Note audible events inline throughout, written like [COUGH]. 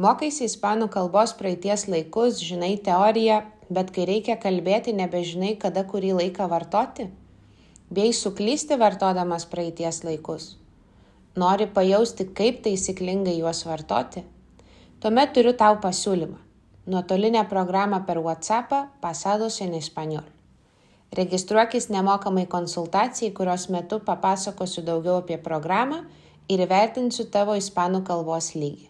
Mokaisi ispanų kalbos praeities laikus, žinai teoriją, bet kai reikia kalbėti, nebežinai, kada kurį laiką vartoti? Bei suklysti vartodamas praeities laikus? Nori pajausti, kaip taisyklingai juos vartoti? Tuomet turiu tau pasiūlymą. Nuotolinę programą per WhatsApp Pasados en Español. Registruokis nemokamai konsultacijai, kurios metu papasakosiu daugiau apie programą ir įvertinsiu tavo ispanų kalbos lygį.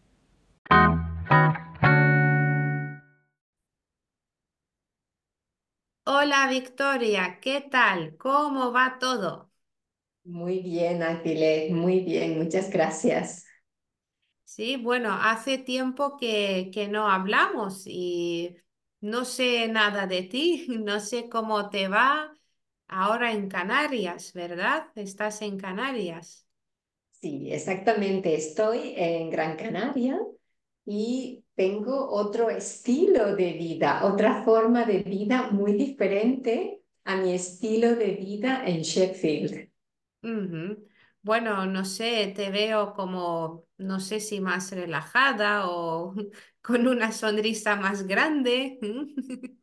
Hola Victoria, ¿qué tal? ¿Cómo va todo? Muy bien, Aquiles, muy bien, muchas gracias. Sí, bueno, hace tiempo que, que no hablamos y no sé nada de ti, [LAUGHS] no sé cómo te va ahora en Canarias, ¿verdad? Estás en Canarias. Sí, exactamente, estoy en Gran Canaria y tengo otro estilo de vida, otra forma de vida muy diferente a mi estilo de vida en Sheffield. Bueno, no sé, te veo como, no sé si más relajada o [LAUGHS] con una sonrisa más grande. [LAUGHS]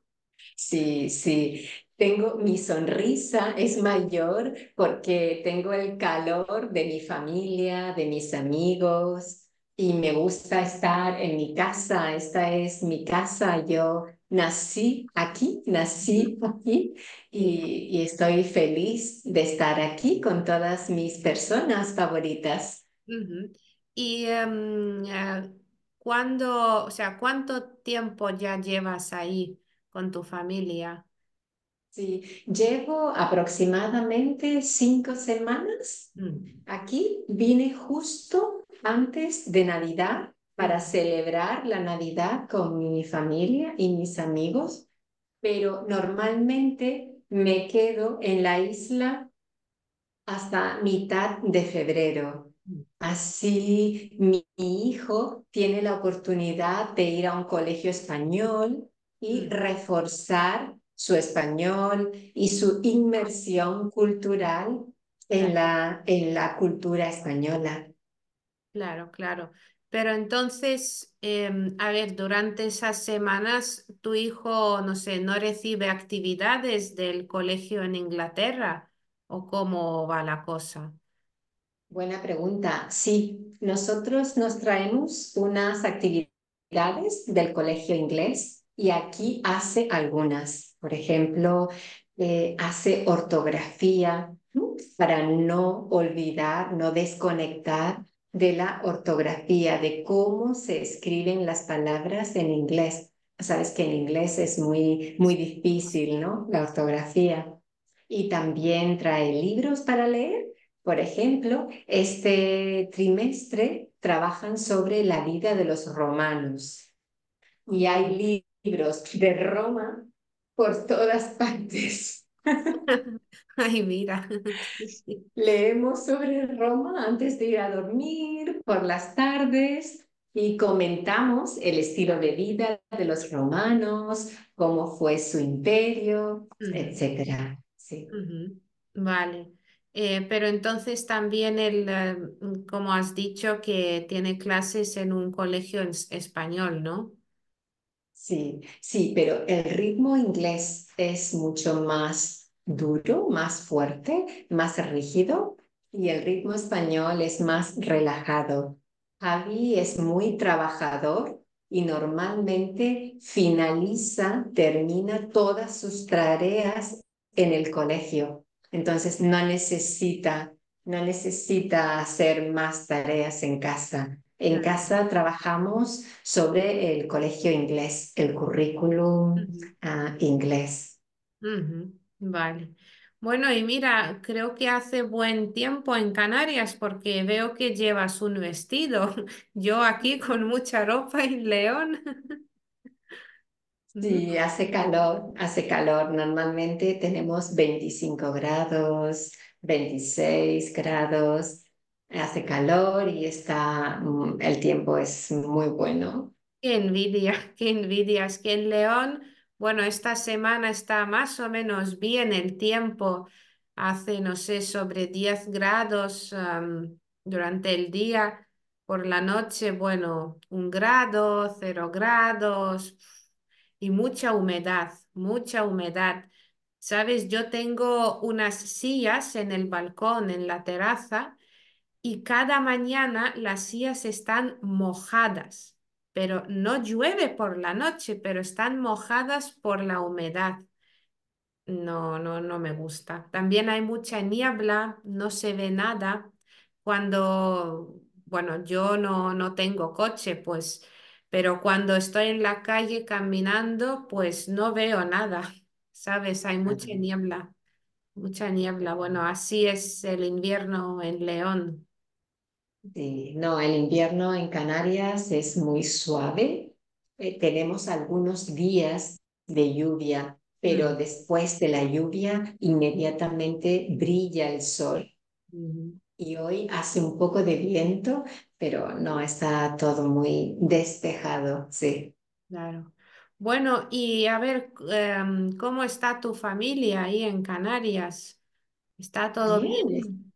Sí, sí, tengo mi sonrisa es mayor porque tengo el calor de mi familia, de mis amigos y me gusta estar en mi casa. Esta es mi casa. Yo nací aquí, nací aquí y, y estoy feliz de estar aquí con todas mis personas favoritas. Y em, eh, ¿cuándo, o sea, cuánto tiempo ya llevas ahí con tu familia? Sí, llevo aproximadamente cinco semanas Mm, aquí. Vine justo antes de Navidad para celebrar la Navidad con mi familia y mis amigos, pero normalmente me quedo en la isla hasta mitad de febrero. mm, Así mi, hijo tiene la oportunidad de ir a un colegio español y mm. reforzar su español y su inmersión cultural en la, en la cultura española. Claro, claro. Pero entonces, em, a ver, durante esas semanas, tu hijo, no sé, no recibe actividades del colegio en Inglaterra, ¿o cómo va la cosa? Buena pregunta. Sí, nosotros nos traemos unas actividades del colegio inglés y aquí hace algunas. Por ejemplo, eh, hace ortografía para no olvidar, no desconectar de la ortografía, de cómo se escriben las palabras en inglés. Sabes que en inglés es muy, muy difícil, ¿no? La ortografía. Y también trae libros para leer por ejemplo, este trimestre trabajan sobre la vida de los romanos y hay libros de Roma por todas [LAUGHS] partes. [LAUGHS] Ay, mira. [LAUGHS] Leemos sobre Roma antes de ir a dormir, por las tardes, y comentamos el estilo de vida de los romanos, cómo fue su imperio, etcétera. Sí. Vale. Eh, pero entonces también el, eh, como has dicho, que tiene clases en un colegio en español, ¿no? Sí, sí, pero el ritmo inglés es mucho más duro, más fuerte, más rígido y el ritmo español es más relajado. Javi es muy trabajador y normalmente finaliza, termina todas sus tareas en el colegio. Entonces no necesita, no necesita hacer más tareas en casa. En casa trabajamos sobre el colegio inglés, el currículum ah, inglés. Vale. Bueno, y mira, creo que hace buen tiempo en Canarias porque veo que llevas un vestido. [LAUGHS] Yo aquí con mucha ropa en León. [LAUGHS] Sí, hace calor, hace calor. Normalmente tenemos 25 grados, 26 grados. Hace calor y está, mm, el tiempo es muy bueno. Qué envidia, qué envidia. Es que en León, bueno, esta semana está más o menos bien el tiempo. Hace, no sé, sobre 10 grados durante el día. Por la noche, bueno, un grado, cero grados y mucha humedad, mucha humedad. Sabes, yo tengo unas sillas en el balcón, en la terraza, y cada mañana las sillas están mojadas, pero no llueve por la noche, pero están mojadas por la humedad. No, no, no me gusta. También hay mucha niebla, no se ve nada. Cuando, bueno, yo no, no tengo coche, pues, pero cuando estoy en la calle caminando, pues no veo nada, [LAUGHS] ¿sabes? Hay mucha niebla, mucha niebla. Bueno, así es el invierno en León. Sí, no, el invierno en Canarias es muy suave. Eh, tenemos algunos días de lluvia, pero Mm, después de la lluvia inmediatamente brilla el sol. Y hoy hace un poco de viento, pero no está todo muy despejado, sí. claro. Bueno, y a ver, em, ¿cómo está tu familia ahí en Canarias? ¿Está todo Bien, bien?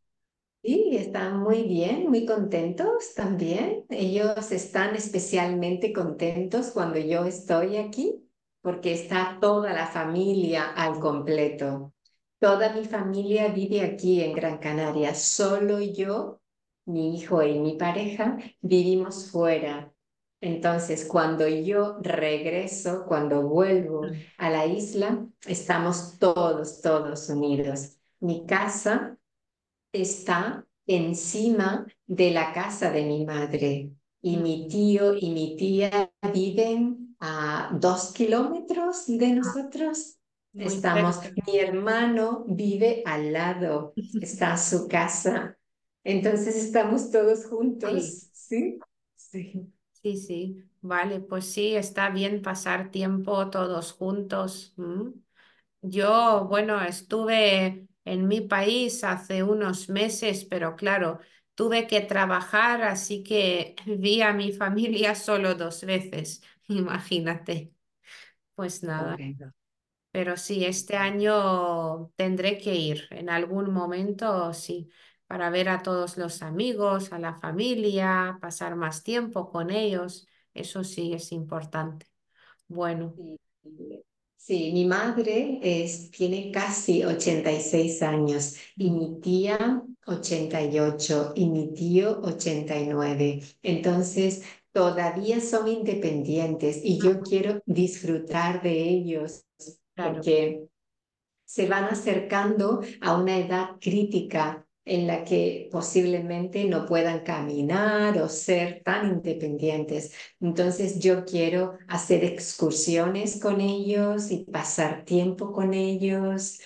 Sí, están muy bien, muy contentos también. Ellos están especialmente contentos cuando yo estoy aquí, porque está toda la familia al completo. Toda mi familia vive aquí en Gran Canaria. Solo yo, mi hijo y mi pareja vivimos fuera. Entonces, cuando yo regreso, cuando vuelvo Mm, a la isla, estamos todos, todos unidos. Mi casa está encima de la casa de mi madre y mi tío y mi tía viven a dos kilómetros de nosotros. Muy Estamos, mi hermano vive al lado, [LAUGHS] está su casa. Entonces estamos todos juntos, ¿sí? Sí. Sí, sí, vale, pues sí, está bien pasar tiempo todos juntos. Yo, bueno, estuve en mi país hace unos meses, pero claro, tuve que trabajar, así que [LAUGHS] vi a mi familia solo dos veces, [LAUGHS] imagínate. Pues nada. Pero sí, este año tendré que ir en algún momento, sí, para ver a todos los amigos, a la familia, pasar más tiempo con ellos. Eso sí es importante. Bueno, Sí, sí, mi madre es, tiene casi 86 años y mi tía 88 y mi tío 89. Entonces, todavía son independientes y yo quiero disfrutar de ellos claro. porque se van acercando a una edad crítica en la que posiblemente no puedan caminar o ser tan independientes. Entonces yo quiero hacer excursiones con ellos y pasar tiempo con ellos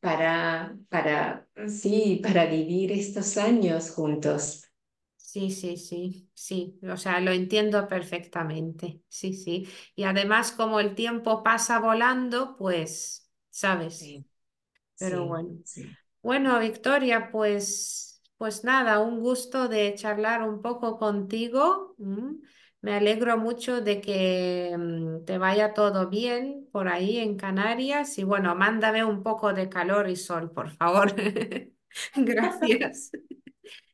para, para, sí, para vivir estos años juntos. Sí, sí, sí, sí. O sea, lo entiendo perfectamente. Sí, sí. Y además, como el tiempo pasa volando, pues, sabes. Sí, Pero sí, bueno. sí. Bueno, Victoria, pues, pues nada, un gusto de charlar un poco contigo. Me alegro mucho de que mm, te vaya todo bien por ahí en Canarias y bueno, mándame un poco de calor y sol, por favor. [LAUGHS] Gracias.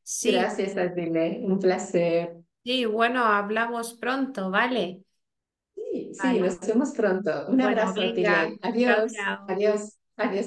Sí, Gracias, Adile. Un placer. sí, bueno, hablamos pronto, ¿vale? Sí, sí, Vale. nos vemos pronto. Un Bueno, abrazo, venga. Adile. Chao, Adiós, chao. adiós, adiós.